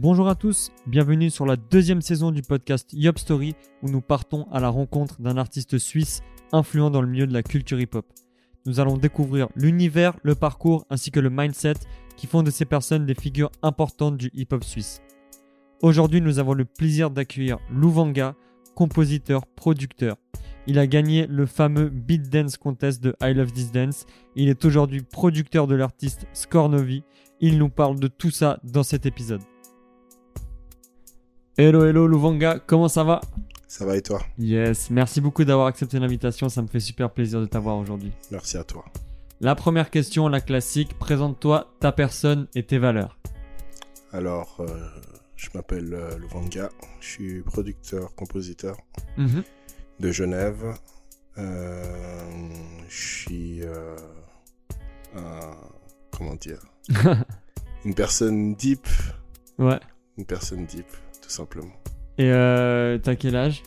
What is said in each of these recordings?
Bonjour à tous, bienvenue sur la deuxième saison du podcast Yop Story où nous partons à la rencontre d'un artiste suisse influent dans le milieu de la culture hip-hop. Nous allons découvrir l'univers, le parcours ainsi que le mindset qui font de ces personnes des figures importantes du hip-hop suisse. Aujourd'hui, nous avons le plaisir d'accueillir Louvanga, compositeur, producteur. Il a gagné le fameux Beat Dance Contest de I Love This Dance. Il est aujourd'hui producteur de l'artiste Scornovi. Il nous parle de tout ça dans cet épisode. Hello, hello Louvanga, comment ça va? Ça va et toi? Yes, merci beaucoup d'avoir accepté l'invitation, ça me fait super plaisir de t'avoir aujourd'hui. Merci à toi. La première question, la classique, présente-toi ta personne et tes valeurs. Alors, euh, je m'appelle euh, Louvanga, je suis producteur, compositeur Mhm. de Genève. Euh, je suis un- comment dire? Une personne deep, Ouais. une personne deep, tout simplement. Et euh, t'as quel âge?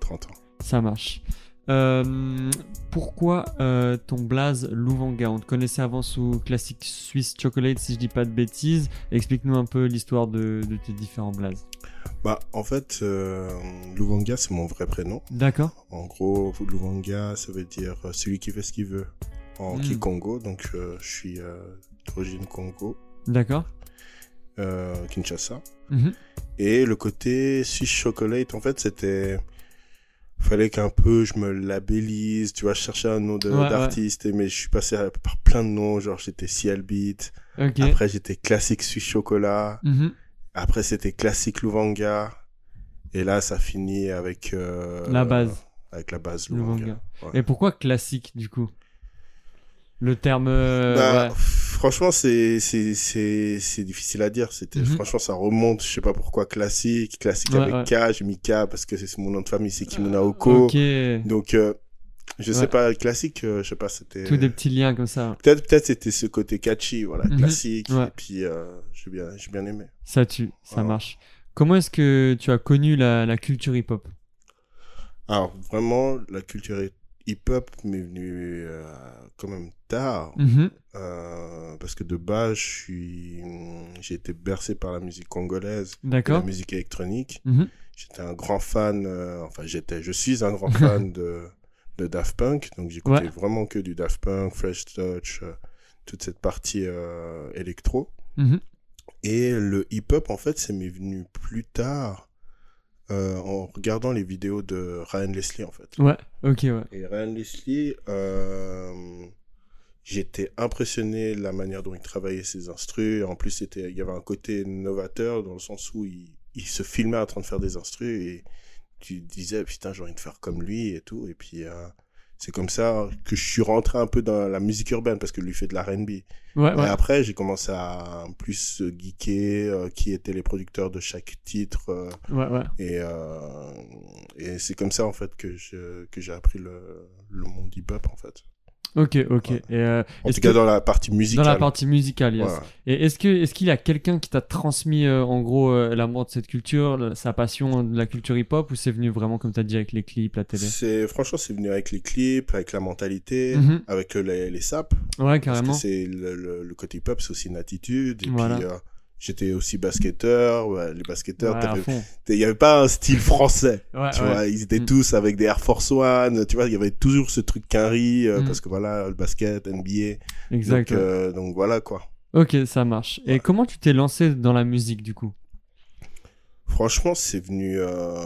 30 ans. Ça marche. Euh, pourquoi euh, ton blaze Louvanga On te connaissait avant sous Classic Swiss Chocolate, si je dis pas de bêtises. Explique-nous un peu l'histoire de, de tes différents blazes. Bah, en fait, euh, Louvanga, c'est mon vrai prénom. D'accord En gros, Louvanga, ça veut dire celui qui fait ce qu'il veut en Mm. Kikongo. Donc, je suis d'origine Congo, D'accord Kinshasa. Mhm. Et le côté Swiss Chocolate, en fait, c'était. Fallait qu'un peu je me labellise, tu vois, je cherchais un nom de- Ouais, ouais. d'artiste, mais je suis passé par plein de noms, genre j'étais Ciel Beat, après j'étais Classique Swiss Chocolat, Mhm. après c'était Classique Louvanga, et là ça finit avec. euh, La base. Avec la base Louvanga. Louvanga. ouais. Et pourquoi classique du coup? Le terme. euh, Bah. Franchement, c'est c'est difficile à dire. C'était Mhm. franchement ça remonte. Je sais pas pourquoi classique, classique Ouais, avec ouais. K. J'ai mis K parce que c'est mon nom de famille, c'est Kimuna Oko. Ok. Donc euh, je sais Ouais. pas classique. euh, je sais pas c'était. Tous des petits liens comme ça. Peut-être peut-être c'était ce côté catchy, voilà Mhm. classique. Et puis euh, j'ai bien j'ai bien aimé. Ça tue, ça marche. Comment est-ce que tu as connu la, la culture hip-hop? Alors vraiment la culture hip-hop m'est venue euh, quand même tard. Mhm. Euh, parce que de base, suis, j'ai été bercé par la musique congolaise, la musique électronique. Mhm. J'étais un grand fan, euh, enfin j'étais, je suis un grand fan de, de Daft Punk, donc j'écoutais Ouais. vraiment que du Daft Punk, Fresh Touch, toute cette partie électro. Mhm. Et le hip-hop, en fait, c'est m'est venu plus tard euh, en regardant les vidéos de Ryan Leslie, en fait. Ouais, ok, ouais. Et Ryan Leslie, euh, j'étais impressionné de la manière dont il travaillait ses instrus. En plus, c'était, il y avait un côté novateur dans le sens où il, il se filmait en train de faire des instrus et tu disais, putain, j'ai envie de faire comme lui et tout. Et puis, euh, c'est comme ça que je suis rentré un peu dans la musique urbaine parce que lui fait de la R&B. Ouais, Et ouais. après, j'ai commencé à plus geeker euh, qui étaient les producteurs de chaque titre. euh, Ouais, ouais. et, euh, et c'est comme ça, en fait, que je- que j'ai appris le, le monde hip-hop, en fait. Ok, ok. Ouais. Et, euh, En tout cas, que- dans la partie dans musicale. la partie musicale, yes. Voilà. Et est-ce que est-ce qu'il y a quelqu'un qui t'a transmis euh, en gros euh, l'amour de cette culture, sa passion de la culture hip-hop, ou c'est venu vraiment comme t'as dit avec les clips, la télé? C'est, franchement, c'est venu avec les clips, avec la mentalité, Mhm. avec euh, les, les saps. Ouais, carrément. c'est le, le, le côté hip-hop, c'est aussi une attitude. Et Voilà. puis, j'étais aussi basketteur. Ouais, les basketteurs, Ouais, il n'y avait pas un style français. Ouais, tu ouais. vois, ils étaient Mm. tous avec des Air Force One. Tu vois, il y avait toujours ce truc quinri, euh, Mm. parce que voilà, le basket, NBA. Exact. Donc, ouais. euh, donc voilà, quoi. Ok, ça marche. Et Ouais. comment tu t'es lancé dans la musique du coup? Franchement, c'est venu, euh,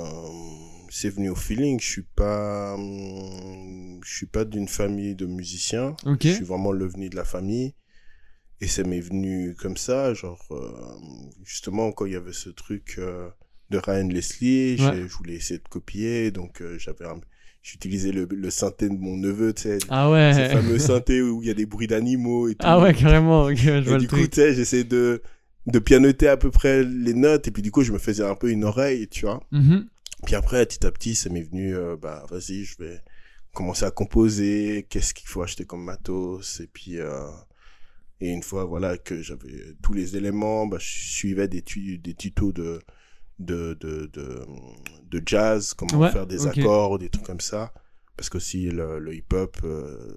c'est venu au feeling. Je suis pas, je suis pas d'une famille de musiciens. Ok. Je suis vraiment l'ovni de la famille. Et ça m'est venu comme ça, genre, euh, justement, quand il y avait ce truc euh, de Ryan Leslie, Ouais. je voulais essayer de copier, donc euh, j'avais un- j'utilisais le, le synthé de mon neveu, tu sais, Ah ouais. ces fameux synthés où il y a des bruits d'animaux et tout. Ah ouais, carrément. Ok, je Et vois du le coup, tu sais, j'essayais de, de pianoter à peu près les notes, et puis du coup, je me faisais un peu une oreille, tu vois. Mhm. Puis après, petit à petit, ça m'est venu, euh, bah, vas-y, je vais commencer à composer, qu'est-ce qu'il faut acheter comme matos, et puis, euh, et une fois, voilà, que j'avais tous les éléments, bah, je suivais des, tu- des tutos de, de, de, de, de jazz, comment Ouais, faire des ok. accords, des trucs comme ça. Parce qu'aussi, le, le hip-hop euh,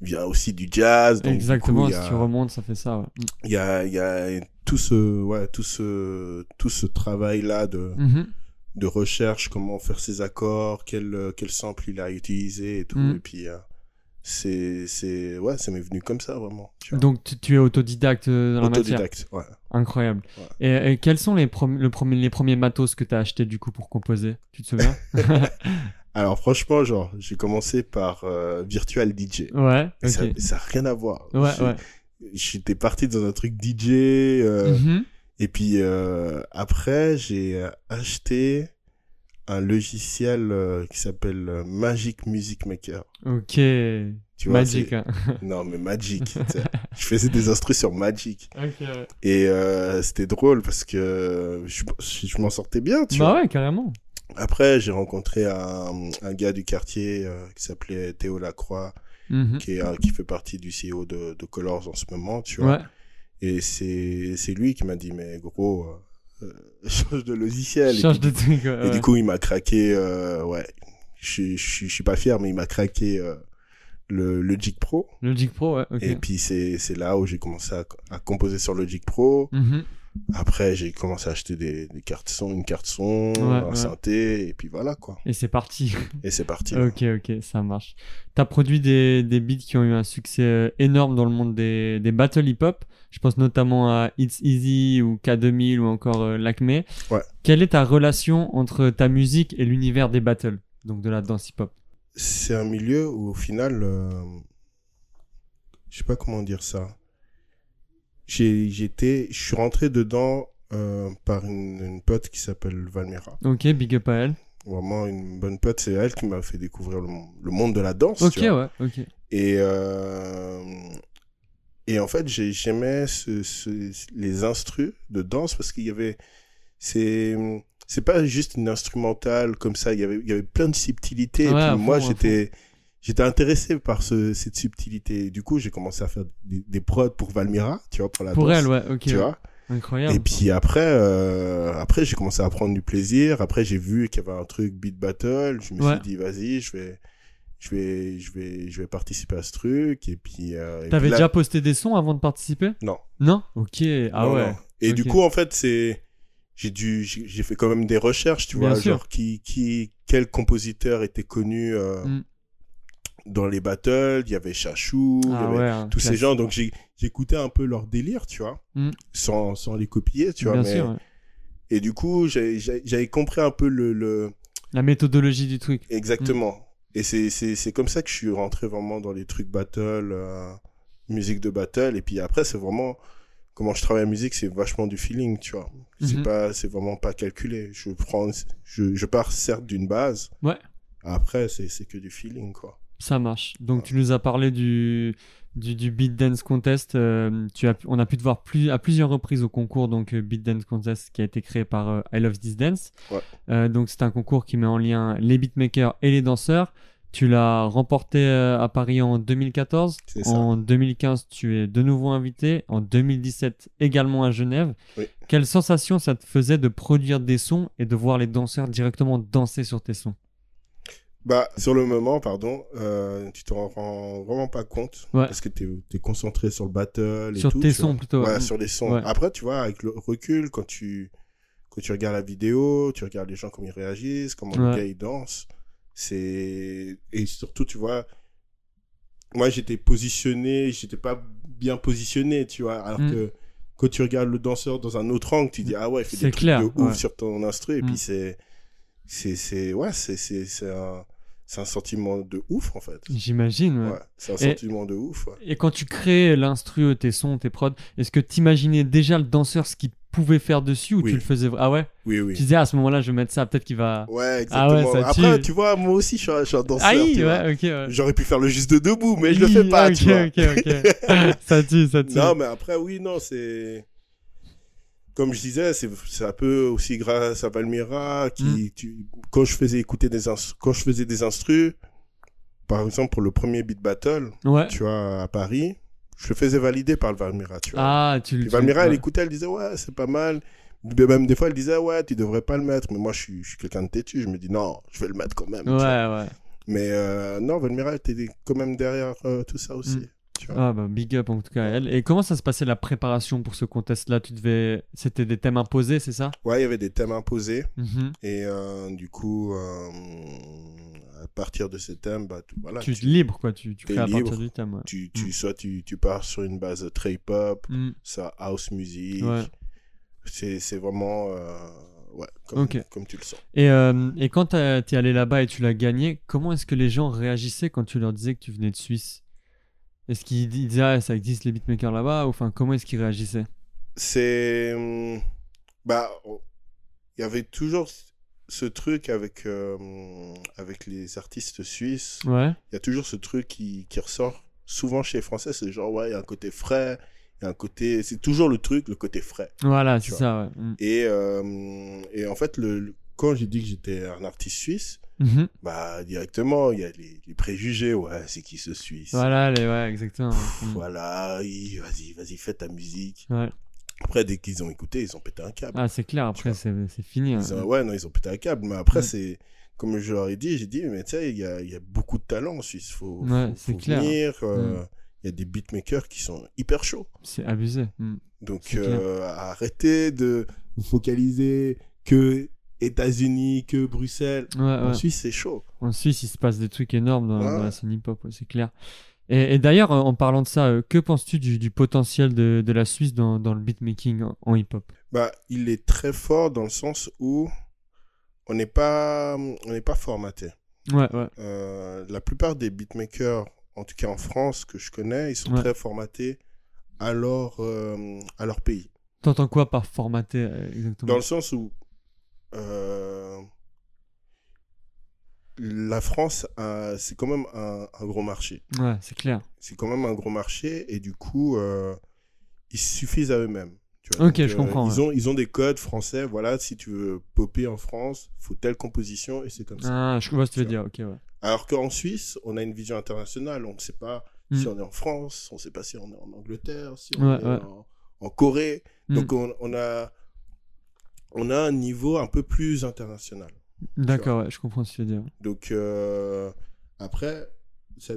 vient aussi du jazz. Donc, du coup, Exactement, il y si a- tu remontes, ça fait ça. ouais. il y a, y a tout ce, ouais, tout ce, tout ce travail-là de, Mhm. de recherche, comment faire ses accords, quel, euh, quel sample il a utilisé et tout. Mm. Et puis, euh, c'est, c'est, ouais, ça m'est venu comme ça, vraiment. tu. Donc tu, tu es autodidacte euh, dans la matière. Autodidacte, ouais. Incroyable. Ouais. Et, et quels sont les, le premier, les premiers matos que tu as acheté du coup pour composer? Tu te souviens? Alors, franchement, genre, j'ai commencé par euh, Virtual DJ. Ouais, Et ça, ok. ça a rien à voir. Ouais, ouais. J'étais parti dans un truc DJ, euh, Mhm. et puis euh, après, j'ai acheté un logiciel euh, qui s'appelle euh, Magic Music Maker. Ok. Tu vois, Magic. hein. Non, mais Magic. je faisais des instrus sur Magic. Ok, ouais. Et euh, c'était drôle parce que je, je m'en sortais bien, tu Bah vois. ouais, carrément. Après, j'ai rencontré un, un gars du quartier euh, qui s'appelait Théo Lacroix, Mhm. qui, est, qui fait partie du CEO de, de Colors en ce moment, tu vois. Ouais. Et c'est lui qui m'a dit, mais gros, change de logiciel. Change et, de puis, truc. ouais, et du coup, il m'a craqué, euh, ouais, je, je, je suis pas fier, mais il m'a craqué euh, le Logic Pro. Logic Pro, ouais. Et puis c'est là où j'ai commencé à, à composer sur Logic Pro. Mhm. Après, j'ai commencé à acheter des, des cartes son, une carte son, Ouais, un ouais. synthé, et puis voilà quoi. Et c'est parti. Et c'est parti. ok, ok, ça marche. T'as produit des, des beats qui ont eu un succès euh, énorme dans le monde des, des battle hip-hop. Je pense notamment à It's Easy ou K2000 ou encore euh, Lacme. Ouais. Quelle est ta relation entre ta musique et l'univers des battles Donc de la danse hip-hop? C'est un milieu où au final, euh, je sais pas comment dire ça. J'ai j'étais, je suis rentré dedans euh, par une, une pote qui s'appelle Valmira. Ok, big up à elle. Vraiment une bonne pote, c'est elle qui m'a fait découvrir le, mon- le monde de la danse. Ok, tu vois. ouais, ok. Et, euh, et en fait, j'ai- j'aimais ce, ce- les instrus de danse parce qu'il y avait. C'est. C'est pas juste une instrumentale comme ça, il y avait, il y avait plein de subtilités. Ouais, et puis moi, j'étais. J'étais intéressé par ce, cette subtilité. Du coup, j'ai commencé à faire des, des prods pour Valmira, tu vois, pour la Pour danse. elle, ouais, ok. Tu vois. Incroyable. Et puis après, euh, après j'ai commencé à prendre du plaisir. Après, j'ai vu qu'il y avait un truc beat battle. Je me Ouais. suis dit, vas-y, je vais, je vais, je vais, je vais participer à ce truc. Et puis. euh, T'avais déjà posté des sons avant de participer? Non. Non? Ok, ah Non, ouais. non. Et du coup, en fait, c'est, j'ai dû, j'ai j'ai fait quand même des recherches, tu Bien vois, sûr. genre qui, qui, quel compositeur était connu euh, Mm. Dans les battles. Il y avait Chachou, il y Ah avait ouais. un tous ces gens. Donc j'écoutais un peu leur délire, tu vois, Mm. sans, sans les copier, tu vois. Bien mais- sûr. ouais. Et du coup, j'avais compris un peu le, le... La méthodologie du truc. exactement. Mm. Et c'est, comme ça que je suis rentré vraiment dans les trucs battle, euh, musique de battle. Et puis après, c'est vraiment comment je travaille la musique, c'est vachement du feeling, tu vois. C'est Mhm. pas, c'est vraiment pas calculé. Je prends, je, je pars certes d'une base. Ouais. Après, c'est, c'est que du feeling, quoi. Ça marche. Donc tu nous as parlé du du, du Beat Dance Contest. euh, tu as, on a pu te voir plus, à plusieurs reprises au concours donc euh, Beat Dance Contest qui a été créé par euh, I Love This Dance. Ouais. Euh, donc c'est un concours qui met en lien les beatmakers et les danseurs. Tu l'as remporté à Paris en 2014. C'est ça. En 2015, tu es de nouveau invité. En 2017, également à Genève. Oui. Quelle sensation ça te faisait de produire des sons et de voir les danseurs directement danser sur tes sons? Bah, sur le moment, pardon, euh, tu te rends vraiment pas compte. Ouais. Parce que t'es, es concentré sur le battle et Sur tout. tes tu sons vois. plutôt. Ouais, Mm. sur les sons. Ouais. Après, tu vois, avec le recul, quand tu, quand tu regardes la vidéo, tu regardes les gens comment ils réagissent, comment le gars il danse, et surtout, tu vois, moi j'étais positionné, j'étais pas bien positionné, tu vois, alors Mm. que quand tu regardes le danseur dans un autre angle, tu dis, ah ouais, il fait des trucs clair, de ouf ouais. sur ton instru, et Mm. puis c'est, c'est, c'est, ouais, c'est un, c'est un sentiment de ouf, en fait. J'imagine. ouais. Ouais, c'est un Et- sentiment de ouf, ouais. Et quand tu crées l'instru, tes sons, tes prods, est-ce que tu imaginais déjà le danseur ce qu'il pouvait faire dessus ou Oui. tu le faisais Ah ouais? Oui, Tu oui. disais à ce moment-là, je vais mettre ça, peut-être qu'il va. Ouais, Ah ouais, exactement. ça Après, tue. tu vois, moi aussi, je suis un, je suis un danseur. Aïe, tu ouais, ok. ouais. J'aurais pu faire le juste de debout, mais je le fais Oui, pas, ok, tu vois. Ok, ok, ça tue, ça tue. Non, mais après, oui, non, c'est. Comme je disais, c'est un peu aussi grâce à Valmira qui, Mm. tu- quand je faisais écouter des quand je faisais des instrus, par exemple pour le premier beat battle, Ouais. tu vois, à Paris, je le faisais valider par le Valmira, tu vois. Ah, tu le. Valmira, elle écoutait, elle disait, ouais, c'est pas mal. Même des fois, elle disait, ouais, tu devrais pas le mettre. Mais moi, je suis, je suis quelqu'un de têtu. Je me dis, non, je vais le mettre quand même. Ouais, ouais. Mais euh, non, Valmira était quand même derrière euh, tout ça aussi. Mm. Tu vois. Ah bah big up en tout cas à elle. Et comment ça se passait la préparation pour ce contest-là? Tu devais, c'était des thèmes imposés, c'est ça? Ouais, il y avait des thèmes imposés. Mhm. Et euh, du coup, euh, à partir de ces thèmes, bah, tu, voilà, Tu tu, es libre quoi, tu, tu crées à partir du thème. Ouais. tu, tu- Mm. soit tu, tu pars sur une base très Mm. ça house music. Ouais. C'est, vraiment, euh, ouais, comme, comme tu le sens. Et, euh, et quand t'as- t'es allé là-bas et tu l'as gagné, comment est-ce que les gens réagissaient quand tu leur disais que tu venais de Suisse? Est-ce qu'ils ils disaient ah, ça existe les beatmakers là-bas ou enfin comment est-ce qu'ils réagissaient? C'est, hum, bah, il y avait toujours ce truc avec, euh, avec les artistes suisses. Ouais. Il y a toujours ce truc qui, qui ressort souvent chez les Français. C'est genre, ouais, il y a un côté frais, il y a un côté, c'est toujours le truc, le côté frais. Voilà, c'est ça. Ouais. Mm. Et, euh, et en fait, le, le- quand j'ai dit que j'étais un artiste suisse, Mhm. bah, directement, il y a les, les préjugés. Ouais, c'est qui ce Suisse? Voilà, les, ouais, exactement. Pff, Mm. Voilà, vas-y, vas-y, fais ta musique. Ouais. Après, dès qu'ils ont écouté, ils ont pété un câble. Ah, c'est clair, après c'est fini. hein. Ont- ouais, non, ils ont pété un câble. Mais après, Mm. c'est, comme je leur ai dit, j'ai dit, mais tu sais, il y a, y a beaucoup de talent en Suisse. Faut, Ouais, faut, faut clair. venir. euh. Il y a des beatmakers qui sont hyper chauds. C'est abusé. Donc, euh, arrêtez de vous focaliser que États-Unis, que Bruxelles. Ouais, En ouais. Suisse, c'est chaud. En Suisse, il se passe des trucs énormes dans, Ouais. dans la scène hip-hop, c'est clair. Et, et d'ailleurs, euh, en parlant de ça, euh, que penses-tu du, du potentiel de, de la Suisse dans, dans le beatmaking en, en hip-hop? Bah, il est très fort dans le sens où on n'est pas, on pas formaté. Ouais, ouais. Euh, la plupart des beatmakers, en tout cas en France, que je connais, ils sont très formatés à leur, euh, à leur pays. T'entends quoi par formaté euh, exactement? Dans le sens où la France, c'est quand même un, un gros marché. Ouais, c'est clair. C'est quand même un gros marché et du coup, euh, ils suffisent à eux-mêmes. tu vois. Ok, Donc, je euh, comprends, Ils, ont, ils ont des codes français. Voilà, si tu veux popper en France, faut telle composition et c'est comme ça. Ah, je vois ce que tu veux dire, ok, ouais. Alors qu'en Suisse, on a une vision internationale. On ne sait pas Mm. si on est en France, on ne sait pas si on est en Angleterre, si on Ouais, est ouais. en, en Corée. Mm. Donc on, on a, on a un niveau un peu plus international. D'accord, ouais, je comprends ce que tu veux dire. Donc euh, après, ça-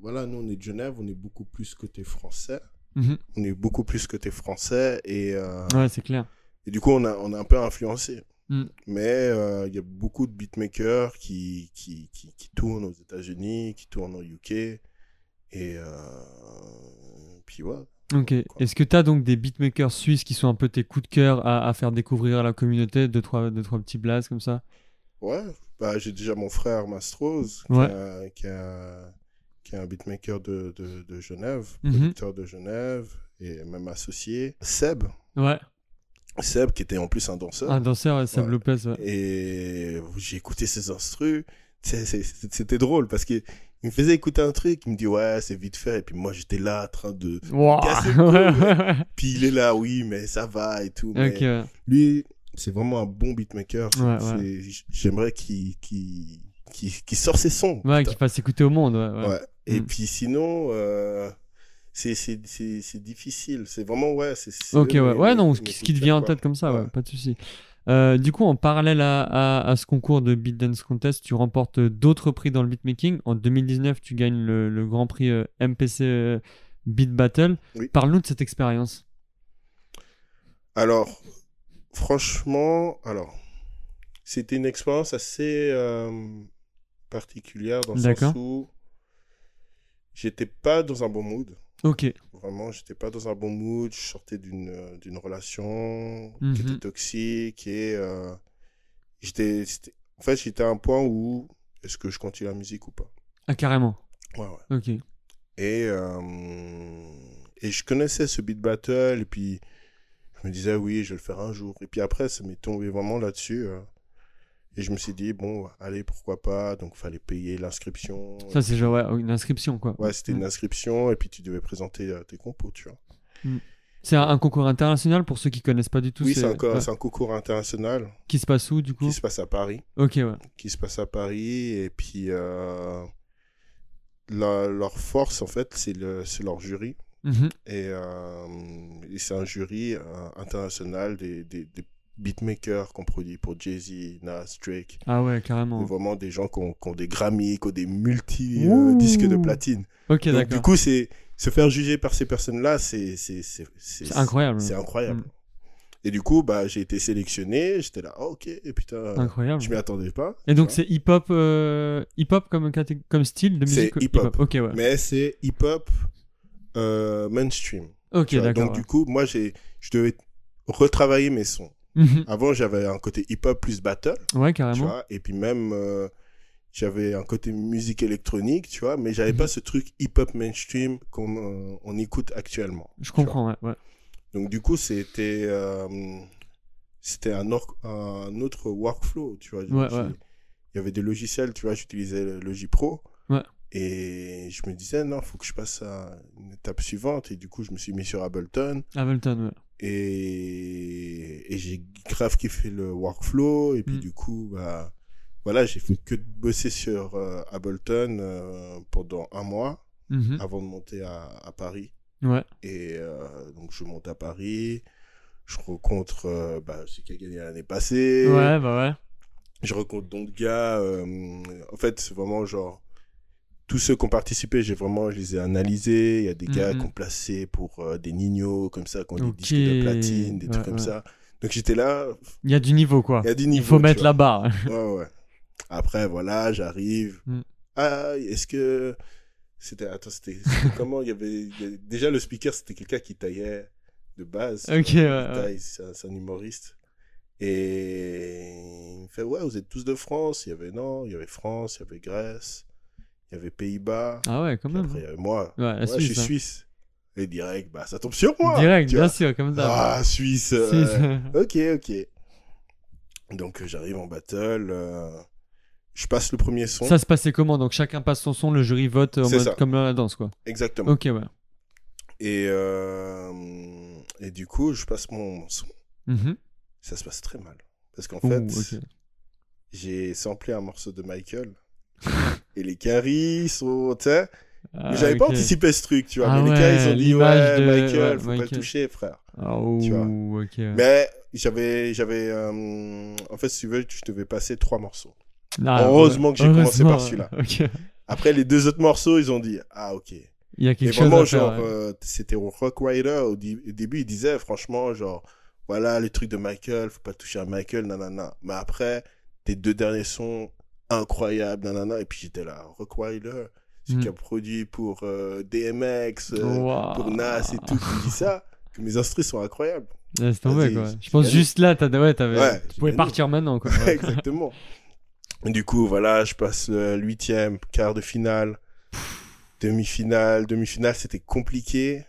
voilà, nous on est de Genève, on est beaucoup plus côté français. Mhm. On est beaucoup plus côté français et, euh, Ouais, c'est clair. et du coup on a, on a un peu influencé. Mm. Mais euh, il y a beaucoup de beatmakers qui, qui, qui, qui tournent aux États-Unis, qui tournent au UK. Et puis ouais. Ok. Est-ce que tu as donc des beatmakers suisses qui sont un peu tes coups de cœur à, à faire découvrir à la communauté Deux, trois, deux, trois petits blasts comme ça? Ouais, bah, j'ai déjà mon frère Mastros, qui, Ouais. a- qui, a- qui est un beatmaker de, de, de Genève, Mhm. producteur de Genève, et même associé. Seb, Ouais. Seb qui était en plus un danseur. Un danseur, Seb Ouais. Lopez, ouais. Et j'ai écouté ses instrus. C'était drôle parce qu'il me faisait écouter un truc, il me dit ouais, c'est vite fait. Et puis moi j'étais là en train de. Wow. Casser le. Puis il est là, oui, mais ça va et tout. Mais ouais. lui, c'est vraiment un bon beatmaker. Ouais, J'aimerais qu'il qu'il qu'il- qu'il sorte ses sons. Ouais, putain. qui fasse écouter au monde, ouais. Et Mm. puis sinon, euh, c'est difficile. C'est vraiment, ouais. c'est- Ok, ouais. Ouais, non, ce qui, te vient en tête comme ça, Ouais. pas de souci. Euh, du coup, en parallèle à, à- à ce concours de Beat Dance Contest, tu remportes d'autres prix dans le beatmaking. En 2019, tu gagnes le, le grand prix euh, MPC euh, Beat Battle. Oui. Parle-nous de cette expérience. Alors, franchement, alors, c'était une expérience assez particulière dans le sens où j'étais pas dans un bon mood. Ok. Vraiment, j'étais pas dans un bon mood. Je sortais d'une euh, d'une relation Mhm. qui était toxique et euh, j'étais, c'était- en fait, j'étais à un point où est-ce que je continue la musique ou pas? Ah, carrément. Ouais, ouais. Ok. Et, euh, et je connaissais ce beat battle, et puis je me disais, oui, je vais le faire un jour. Et puis après, ça m'est tombé vraiment là-dessus. Et je me suis dit, bon, allez, pourquoi pas? Donc, il fallait payer l'inscription. Ça, c'est genre ouais, une inscription, quoi. Ouais, c'était Mm. une inscription, et puis tu devais présenter euh, tes compos, tu vois. C'est un, un concours international pour ceux qui connaissent pas du tout. oui, c'est un, ouais. concours international Qui se passe où, du coup? Qui se passe à Paris. Ok, ouais. Qui se passe à Paris, et puis euh, la- leur force, en fait, c'est le- leur jury. Mhm. Et, euh, et c'est un jury euh, international des, des, des beatmakers qu'on produit pour Jay-Z, Nas, Drake. Ah ouais, C'est carrément. vraiment des gens qui ont, qui ont des Grammy, qui ont des multi-disques de platine. Ok, d'accord. du coup, c'est se faire juger par ces personnes-là, c'est c'est c'est C'est incroyable. C'est incroyable. Mm. Et du coup, bah, j'ai été sélectionné. J'étais là, oh, ok, et putain, Incroyable. je m'y attendais pas. Et donc c'est hip-hop euh, hip-hop comme, caté- comme style de C'est musique hip-hop. Ok, ouais. Mais c'est hip-hop euh, mainstream. ok, d'accord. Donc, du coup, moi, j'ai, je devais retravailler mes sons. Mhm. Avant, j'avais un côté hip-hop plus battle, Ouais, tu carrément. vois. Et puis même, euh, j'avais un côté musique électronique, tu vois. Mais j'avais Mhm. pas ce truc hip-hop mainstream qu'on euh, on écoute actuellement. Je comprends, ouais. ouais. Donc du coup, c'était euh, c'était un, autre workflow, tu vois. Ouais, ouais. Il y avait des logiciels, tu vois, j'utilisais le Logi Pro. Ouais. Et je me disais, non, faut que je passe à une étape suivante. Et du coup, je me suis mis sur Ableton. Ableton, ouais. Et, et j'ai grave kiffé le workflow. Et puis Mm. du coup, bah, voilà, j'ai fait que de bosser sur euh, Ableton euh, pendant un mois Mhm. avant de monter à, à Paris. Ouais. Et euh, donc je monte à Paris, je rencontre euh, bah, celui qui a gagné l'année passée, Ouais, bah ouais. je rencontre d'autres gars. en fait, c'est vraiment genre tous ceux qui ont participé, j'ai vraiment, je les ai analysés. Il y a des gars Mhm. qui ont placé pour euh, des Nino comme ça, qui ont Ok. des disques de platine, des Ouais, trucs comme ouais. ça. Donc j'étais là, Il y a du niveau, quoi. il y a du Il niveau. faut mettre vois. la barre. Ouais, ouais. Après, voilà, j'arrive. Mm. Ah, est-ce que. C'était. Attends, c'était comment? Il y, avait... Déjà, le speaker, c'était quelqu'un qui taillait de base. Ok, ouais, ouais. taille, C'est un, un humoriste. Et il me fait Ouais, vous êtes tous de France. Il y avait non, il y avait France, il y avait Grèce, il y avait Pays-Bas. Ah ouais, quand même. Après, il y avait moi. Ouais, je suis hein. suisse. Et direct, bah, ça tombe sur moi. Direct, bien vois. sûr, comme ça. Ah, Suisse. euh. Ok, ok. Donc euh, j'arrive en battle, euh, je passe le premier son. Ça se passait comment? Donc chacun passe son son, le jury vote en mode comme dans la danse, quoi. Exactement. Ok, ouais. Et, euh, et du coup, je passe mon son. Mhm. Ça se passe très mal. Parce qu'en fait, j'ai samplé un morceau de Michael. et les caries sont. tu sais, Ah, mais j'avais pas anticipé ce truc, tu vois. Ah mais les ouais, caries, ils ont dit Ouais, de- Michael, faut pas le toucher, frère. Ah, ouh, Tu vois. ouais. Mais j'avais. j'avais euh, En fait, si tu veux, je devais passer trois morceaux. Ah, heureusement que j'ai commencé par celui-là. Ok. Après, les deux autres morceaux, ils ont dit Ah, ok. Il y a Et quelque chose vraiment, à genre, euh, c'était au Rock Rider. Au, début, il disait, franchement, genre, voilà, les trucs de Michael, faut pas toucher à Michael, nanana. Mais après, tes deux derniers sons, incroyables, nanana. Et puis j'étais là, Rock celui Mm. qui a produit pour euh, DMX, euh, pour Nas et tout, qui dit ça, que mes instruments sont incroyables. Tomber, Vas-y, quoi. Je pense juste là, t'as... Ouais, t'avais... Ouais, tu pouvais partir maintenant, quoi. Exactement. Du coup, voilà, je passe le huitième, quart de finale, demi-finale. Demi-finale, c'était compliqué.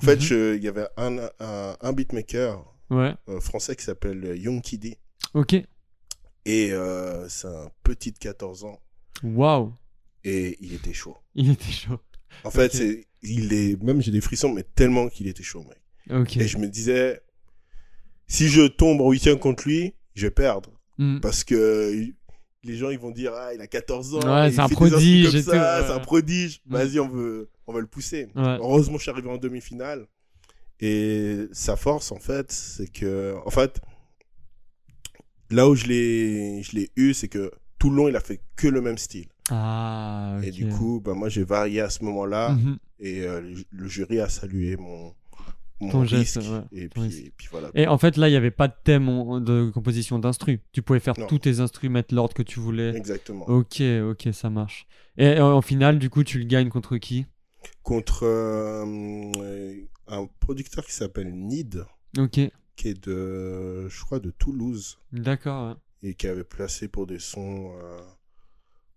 En fait, Mhm. il y avait un, un, un beatmaker ouais. euh, français qui s'appelle Young Kiddy. Ok. Et euh, c'est un petit de 14 ans. Waouh. Et il était chaud. Il était chaud. En fait, c'est, il est, même j'ai des frissons, mais tellement qu'il était chaud, mec. Et je me disais, si je tombe en huitième contre lui, je vais perdre. Hmm. Parce que les gens, ils vont dire, ah, il a 14 ans. Ouais, c'est un prodige. C'est un prodige. Mm. Vas-y, on veut, on va le pousser. Ouais. Heureusement, je suis arrivé en demi-finale. Et sa force, en fait, c'est que, en fait, là où je l'ai, je l'ai eu, c'est que tout le long, il a fait que le même style. Ah. Et du coup, bah, moi, j'ai varié à ce moment-là. Mhm. Et euh, le, jury a salué mon, mon Ton risque. geste, ouais, et, puis, risque. et puis voilà. Et en fait, là, il n'y avait pas de thème de composition d'instru. Tu pouvais faire Non. tous tes instrus, mettre l'ordre que tu voulais. Exactement. Ok, ok, ça marche. Et en, en finale, du coup, tu le gagnes contre qui? Contre euh, euh, un producteur qui s'appelle Nid, Ok, qui est de, je crois, de Toulouse. d'accord. Et qui avait placé pour des sons, euh,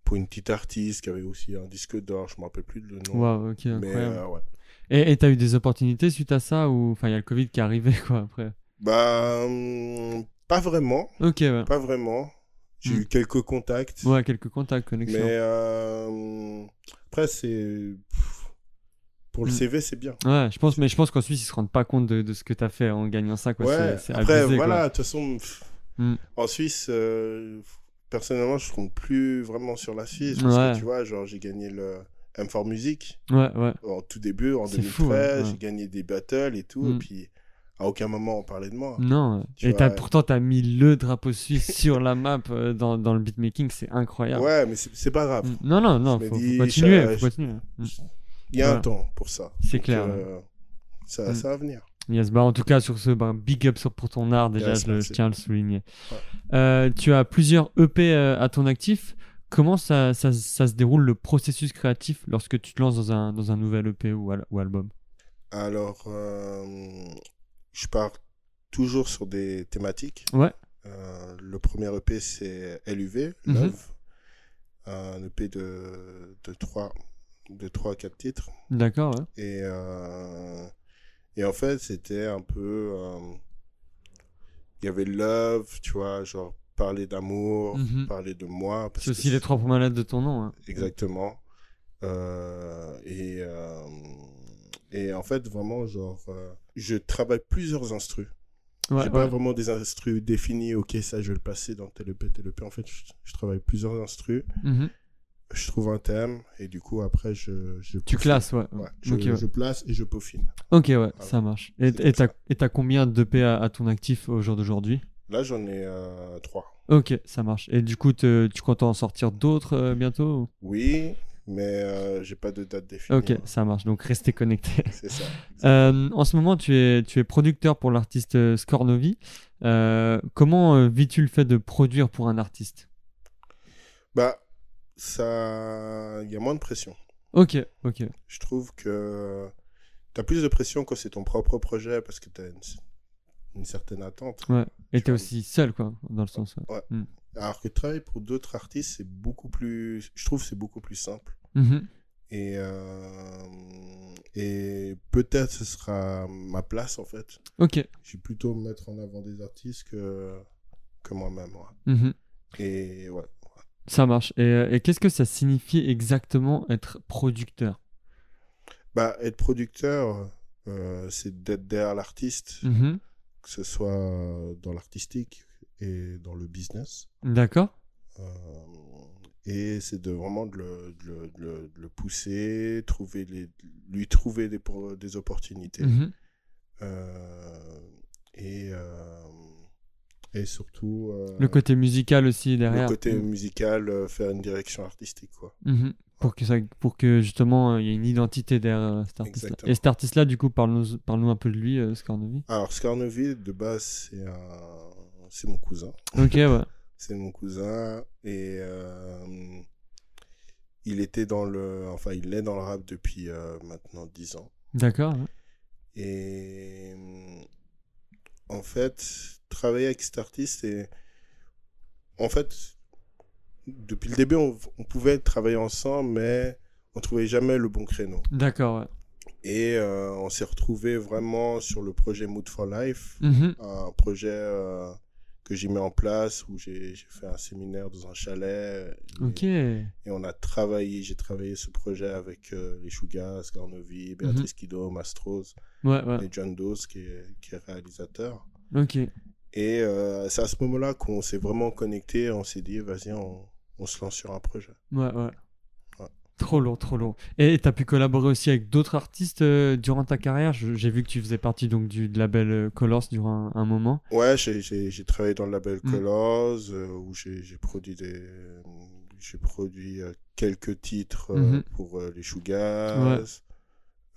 pour une petite artiste, qui avait aussi un disque d'or, je me rappelle plus le nom. Waouh, ok, Mais incroyable. euh, ouais. Et t'as eu des opportunités suite à ça ou enfin il y a le Covid qui est arrivé quoi après? Bah, hum, pas vraiment, Ok, ouais. pas vraiment. J'ai Mm. eu quelques contacts. Ouais, quelques contacts, connexions. Mais euh, après, c'est. Pour le Mm. CV, c'est bien. Ouais, je pense, mais je pense qu'en Suisse ils se rendent pas compte de, de ce que t'as fait en gagnant ça quoi. ouais, C'est- après, abusé, voilà, de toute façon, pff, Mm. en Suisse, euh, personnellement, je compte plus vraiment sur la Suisse. Parce Ouais. que tu vois, genre, j'ai gagné le M4 Music Ouais, ouais. en tout début, en C'est 2013. fou, ouais. J'ai gagné des battles et tout. Mm. Et puis, à aucun moment, on parlait de moi. Non. Tu Et t'as, pourtant t'as mis le drapeau suisse sur la map euh, dans, dans le beatmaking, c'est incroyable. Ouais, mais c'est c'est pas grave. Mm. Non, non, non, faut, faut dis, continuer, je- faut continuer. Mm. Il y a Voilà. un temps pour ça. C'est clair. euh, ça, Mm. ça va venir. Yes, bah en tout cas, sur ce, bah, big up sur- pour ton art, déjà, Yes, je, tiens à le souligner. Ouais. Euh, tu as plusieurs EP euh, à ton actif. Comment ça, ça, ça se déroule le processus créatif lorsque tu te lances dans un, dans un nouvel EP ou, al- ou album? Alors, euh, je pars toujours sur des thématiques. Ouais. Euh, le premier EP, c'est LUV, Mhm. Love. Un EP de, de 3 de 3 à 4 titres. D'accord, ouais. Et, euh, et en fait, c'était un peu. euh, Il y avait Love, tu vois, genre parler d'amour, Mhm. parler de moi. C'est aussi les trois premières lettres de ton nom. hein. Exactement. Euh, et, et en fait, vraiment, genre, je travaille plusieurs instrus. Ouais, J'ai pas vraiment des instrus définis, ok, ça je vais le passer dans tel EP, tel EP. En fait, je, je travaille plusieurs instrus, Mhm. Je trouve un thème, et du coup, après, je. je Tu classes, ouais. Ouais, je, Ok, ouais. je place et je peaufine. Ok, ouais, ça marche. Et t'as combien d'EP à, à ton actif au jour d'aujourd'hui? Là, j'en ai euh, trois. Ok, ça marche. Et du coup, te- tu comptes en sortir d'autres euh, bientôt ou- Oui, mais euh, j'ai pas de date définie. Ok, ça marche. Donc, restez connectés. C'est ça. Euh, en ce moment, tu es, tu es producteur pour l'artiste euh, Scornovi. Comment vis-tu le fait de produire pour un artiste? Bah, ça. Il y a moins de pression. Ok, ok. Je trouve que tu as plus de pression quand c'est ton propre projet parce que tu as une, une certaine attente. Ouais. Et Tu vois. aussi seul, quoi, dans le sens. ouais. Alors que travailler pour d'autres artistes, c'est beaucoup plus. Je trouve c'est beaucoup plus simple. Mhm. Et, euh, et peut-être ce sera ma place en fait. Ok. Je vais plutôt me mettre en avant des artistes que, que moi-même. ouais. Mhm. Et ouais. Ça marche. Et, euh, et qu'est-ce que ça signifie exactement être producteur? Bah, être producteur, euh, c'est d'être derrière l'artiste, Mhm. que ce soit dans l'artistique et dans le business. D'accord. Euh, et c'est de vraiment de le, de le- de le- de le pousser, trouver les, lui trouver des, opportunités. Mhm. Euh, et, et surtout euh, Le côté musical aussi le derrière. côté Mhm. musical, euh, faire une direction artistique. Quoi. Mhm. Pour que, ça, pour que justement euh, il y ait une identité derrière cet artiste-là. Exactement. Et cet artiste-là, du coup, parle-nous parle un peu de lui, Scornovi. Alors, Scarnovi, de base, c'est un... mon cousin. Ok, ouais. C'est mon cousin et euh, il était dans le, enfin il est dans le rap depuis euh, maintenant 10 ans. D'accord. ouais. Et en fait, travailler avec cet artiste et en fait, depuis le début, on, on pouvait travailler ensemble, mais on trouvait jamais le bon créneau. D'accord, ouais. Et euh, on s'est retrouvé vraiment sur le projet Mood for Life, Mhm. un projet euh, que j'ai mis en place où j'ai fait un séminaire dans un chalet. Et, Ok. et on a travaillé, j'ai travaillé ce projet avec euh, les Chougas, Scarnovi, Béatrice Kido, Mastros Ouais, ouais. et John qui est, qui est réalisateur. Ok. Et euh, c'est à ce moment-là qu'on s'est vraiment connecté, on s'est dit, vas-y, on, on se lance sur un projet. Ouais, ouais. Trop lourd, trop lourd. Et tu as pu collaborer aussi avec d'autres artistes euh, durant ta carrière? J'ai vu que tu faisais partie donc du label euh, Colors durant un, un moment. Ouais, j'ai- travaillé dans le label Mm. Colors, euh, où j'ai produit des... J'ai produit quelques titres euh, Mhm. pour les Chougas.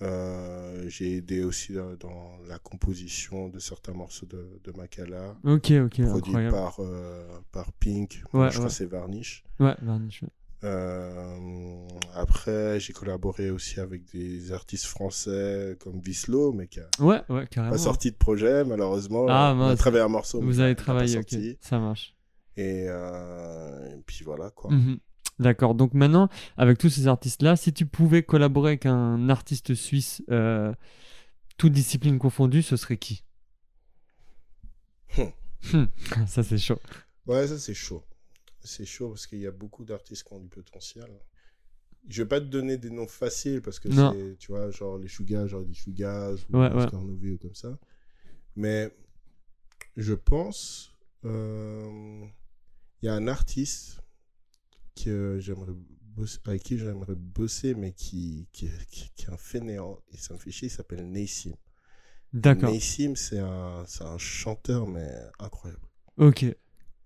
Euh, j'ai aidé aussi dans, dans la composition de certains morceaux de, de Makala, Ok, ok, produit incroyable. par, par Pink. Ouais, je crois ouais. que c'est Varnish. Ouais, Varnish. Euh, après, j'ai collaboré aussi avec des artistes français comme Vislo, mais qui a Ouais, ouais, carrément. pas sorti de projet, malheureusement. Ah, on a travaillé un morceau. Vous avez travaillé, ok. sorti. Ça marche. Et, euh, et puis voilà, quoi. Mhm. D'accord. Donc maintenant, avec tous ces artistes-là, si tu pouvais collaborer avec un artiste suisse, euh, toute discipline confondue, ce serait qui? Hmm. Hmm. Ça, c'est chaud. Ouais, ça c'est chaud. C'est chaud parce qu'il y a beaucoup d'artistes qui ont du potentiel. Je vais pas te donner des noms faciles parce que c'est, tu vois, genre les Chougas, genre des Chougas ou Ouais, ouais. Ou comme ça. Mais je pense, euh, il y a un artiste que j'aimerais bosser, avec qui j'aimerais bosser, mais qui, qui, qui, qui est un fainéant et ça me fait chier, il s'appelle Nassim. D'accord. Nassim, c'est un, c'est un chanteur, mais incroyable. Ok.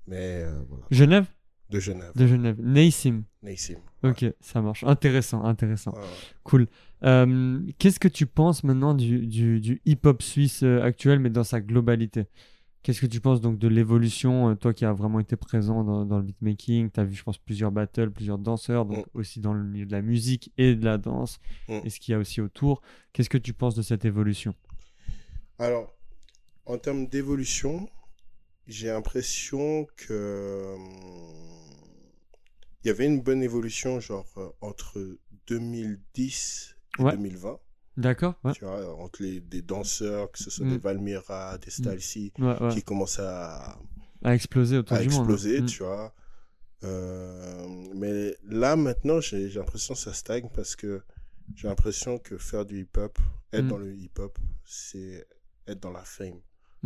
Mais euh, voilà. Genève? De Genève. De Genève. Nassim. Nassim. Ok, ça marche. Intéressant, intéressant. Ouais, ouais. Cool. Euh, Qu'est-ce que tu penses maintenant du, du, du hip-hop suisse euh, actuel, mais dans sa globalité? Qu'est-ce que tu penses donc de l'évolution, euh, toi qui as vraiment été présent dans, dans le beatmaking, tu as vu, je pense, plusieurs battles, plusieurs danseurs, donc Mm. aussi dans le milieu de la musique et de la danse, Mm. et ce qu'il y a aussi autour. Qu'est-ce que tu penses de cette évolution? Alors, en termes d'évolution, j'ai l'impression que hum, il y avait une bonne évolution, genre euh, entre 2010 et Ouais. 2020. D'accord ouais. Tu vois, entre les des danseurs, que ce soit Mm. des Valmira, des Stalcy, Ouais, ouais. qui commençaient à, À exploser autour à du monde. exploser, Mm. tu vois. Euh, mais là, maintenant, j'ai l'impression que ça stagne parce que j'ai l'impression que faire du hip-hop, être Mm. dans le hip-hop, c'est être dans la fame.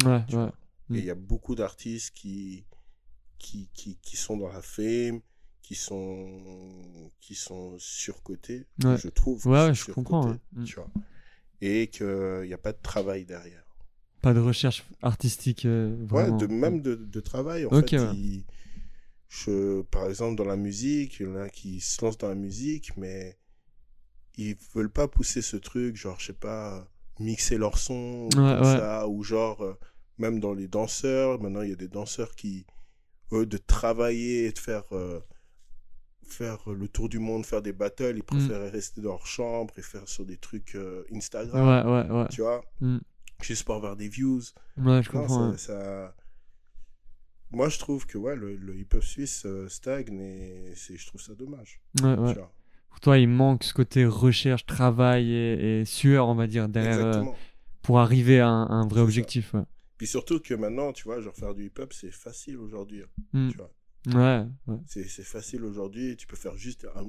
Ouais, ouais. vois. Mm. Et il y a beaucoup d'artistes qui, qui, qui, qui sont dans la fame, qui sont, qui sont surcotés, Ouais. je trouve. Ouais, je comprends, ouais. Mm. Tu vois. Et qu'il n'y a pas de travail derrière. Pas de recherche artistique. euh. Ouais, de, même de, de travail. En Ok, fait, il- je, par exemple, dans la musique, il y en a qui se lancent dans la musique, mais ils veulent pas pousser ce truc, genre, je sais pas, mixer leur son, ou ouais. ça, ou genre, euh, même dans les danseurs, maintenant, il y a des danseurs qui, eux, de travailler et de faire, euh, faire le tour du monde, faire des battles, Mm. ils préfèrent rester dans leur chambre et faire sur des trucs euh, Ouais, Instagram, ouais, ouais. tu vois, Mm. juste pour avoir des views. Ouais, je Non, comprends. ça, ouais. ça- Moi, je trouve que ouais, le, le hip-hop suisse euh, stagne et je trouve ça dommage. Ouais, ouais. tu vois? Pour toi, il manque ce côté recherche, travail et, et sueur, on va dire, derrière, euh, pour arriver à un, un vrai objectif. Ouais. Puis surtout que maintenant, tu vois, genre faire du hip-hop, c'est facile aujourd'hui. hein, Mm. Tu vois. Ouais, ouais. C'est, facile aujourd'hui. Tu peux faire juste un,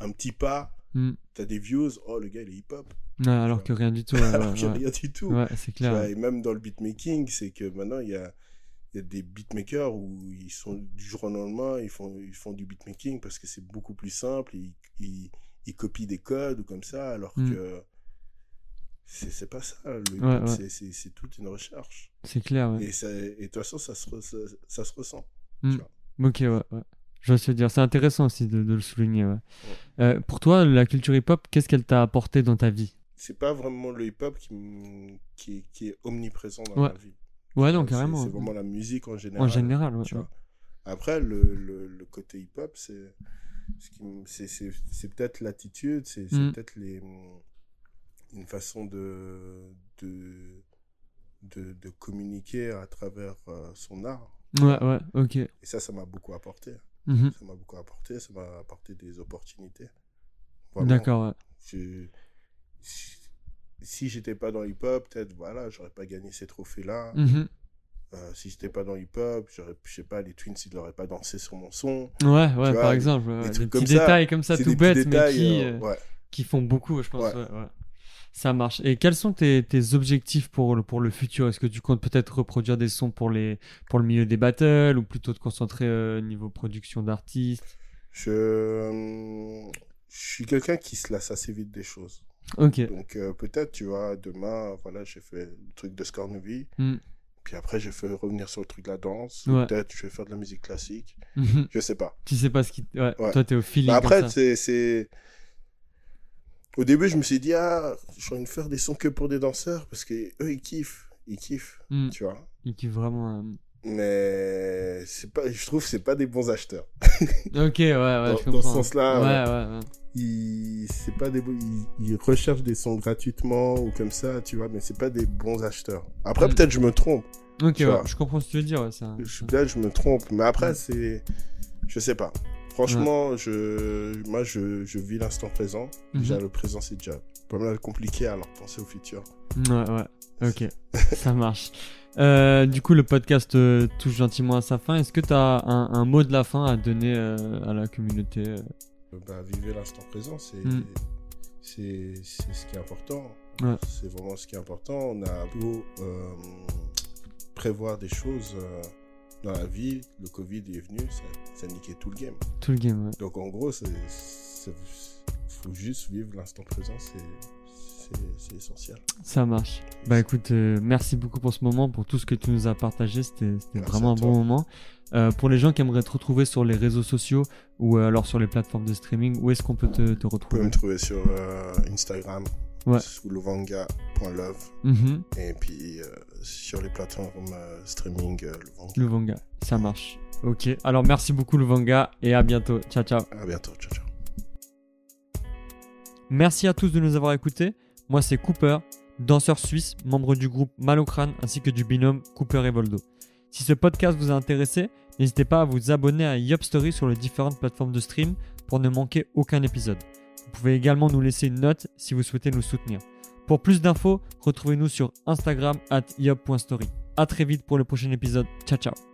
un petit pas. Mm. T'as des views. Oh, le gars, il est hip-hop. Alors que rien du tout. Ouais, Alors ouais, ouais. rien du tout. Ouais, c'est clair. vois, et même dans le beatmaking, c'est que maintenant, il y a, y a des beatmakers où ils sont du jour au lendemain, ils font, ils font du beatmaking parce que c'est beaucoup plus simple. Ils, ils, ils copient des codes ou comme ça, alors Mm. que c'est pas ça. Ouais, ouais. c'est- toute une recherche. C'est clair, ouais. Et, ça- et de toute façon, ça se, re- ça, ça se ressent. Ok, ouais, ouais. Je veux te dire, c'est intéressant aussi de, de le souligner. Euh, pour toi, la culture hip-hop, qu'est-ce qu'elle t'a apporté dans ta vie? C'est pas vraiment le hip-hop qui, qui, est- qui est omniprésent dans ma vie. Ouais, non, carrément. C'est vraiment la musique en général. En général, ouais. tu vois. Après, le, le, le côté hip-hop, c'est ce qui m- c'est- c'est c'est peut-être l'attitude, c'est c'est Mm. peut-être les une façon de de, de, de communiquer à travers euh, son art. Ouais, ouais, ok. Et ça, ça m'a beaucoup apporté. Mhm. Ça m'a beaucoup apporté, ça m'a apporté des opportunités. D'accord, ouais. Je- si, si j'étais pas dans hip-hop, peut-être, voilà, j'aurais pas gagné ces trophées-là. Mhm. Euh, si j'étais pas dans hip-hop, j'aurais, je sais pas, les Twins, ils n'auraient pas dansé sur mon son. Ouais, ouais, vois, par exemple. ouais, des Des, trucs petits comme ça, détails comme ça, tout bêtes, mais qui, euh, euh, ouais. qui font beaucoup, je pense. Ouais. Ça marche. Et quels sont tes, tes objectifs pour le, pour le futur? Est-ce que tu comptes peut-être reproduire des sons pour, les, pour le milieu des battles ou plutôt te concentrer euh, niveau production d'artistes? Je, euh, je suis quelqu'un qui se lasse assez vite des choses. Ok. Donc euh, peut-être, tu vois, demain, voilà, j'ai fait le truc de Scornovie. Mm. Puis après, j'ai fait revenir sur le truc de la danse. Ouais. Peut-être, je vais faire de la musique classique. Je sais pas. tu sais pas ce qui. Ouais, Ouais. Toi, t'es au feeling. Comme après, c'est. Au début, je me suis dit, ah, j'ai envie de faire des sons que pour des danseurs parce que eux, ils kiffent. Ils kiffent, Mm. tu vois. Il kiffe vraiment. euh, Mais c'est pas, je trouve que c'est pas des bons acheteurs. Ok, ouais, ouais, Dans- je dans comprends. ce sens-là, Ouais, ouais, ouais. Ils, c'est pas des, bons- ils, ils recherchent des sons gratuitement ou comme ça, tu vois, mais c'est pas des bons acheteurs. Après, Mm. peut-être je me trompe. Ok, ouais, je comprends ce que tu veux dire. Ouais, ça, Je- Peut-être je me trompe. Mais après, Mm. c'est, je sais pas. Franchement, je, moi, je, je vis l'instant présent. Déjà, Mhm. le présent, c'est déjà pas mal compliqué, alors penser au futur. Ouais, ouais. Ok, ça marche. Euh, du coup, le podcast euh, touche gentiment à sa fin. Est-ce que tu as un, un mot de la fin à donner euh, à la communauté Bah, vivez l'instant présent, c'est, Mm. c'est, ce qui est important. Ouais. C'est vraiment ce qui est important. On a beau prévoir des choses dans la vie, le Covid est venu, ça, ça a niqué tout le game. Tout le game, ouais. Donc en gros, c'est- faut juste vivre l'instant présent, c'est, essentiel. Ça marche. Bah écoute, euh, merci beaucoup pour ce moment, pour tout ce que tu nous as partagé. C'était vraiment un bon moment. Euh, pour les gens qui aimeraient te retrouver sur les réseaux sociaux ou euh, alors sur les plateformes de streaming, où est-ce qu'on peut te, te Vous pouvez retrouver? me trouver sur euh, Instagram, Ouais. sous lovanga.love. Mhm. Et puis euh, sur les plateformes euh, streaming, euh, Lovanga. Luvanga, ça marche. Ok, alors merci beaucoup Luvanga et à bientôt. Ciao ciao. À bientôt. Ciao, ciao. Merci à tous de nous avoir écoutés. Moi c'est Cooper, danseur suisse, membre du groupe Malocrane ainsi que du binôme Cooper et Voldo. Si ce podcast vous a intéressé, n'hésitez pas à vous abonner à Yop Story sur les différentes plateformes de stream pour ne manquer aucun épisode. Vous pouvez également nous laisser une note si vous souhaitez nous soutenir. Pour plus d'infos, retrouvez-nous sur Instagram at yop.story. A très vite pour le prochain épisode. Ciao ciao.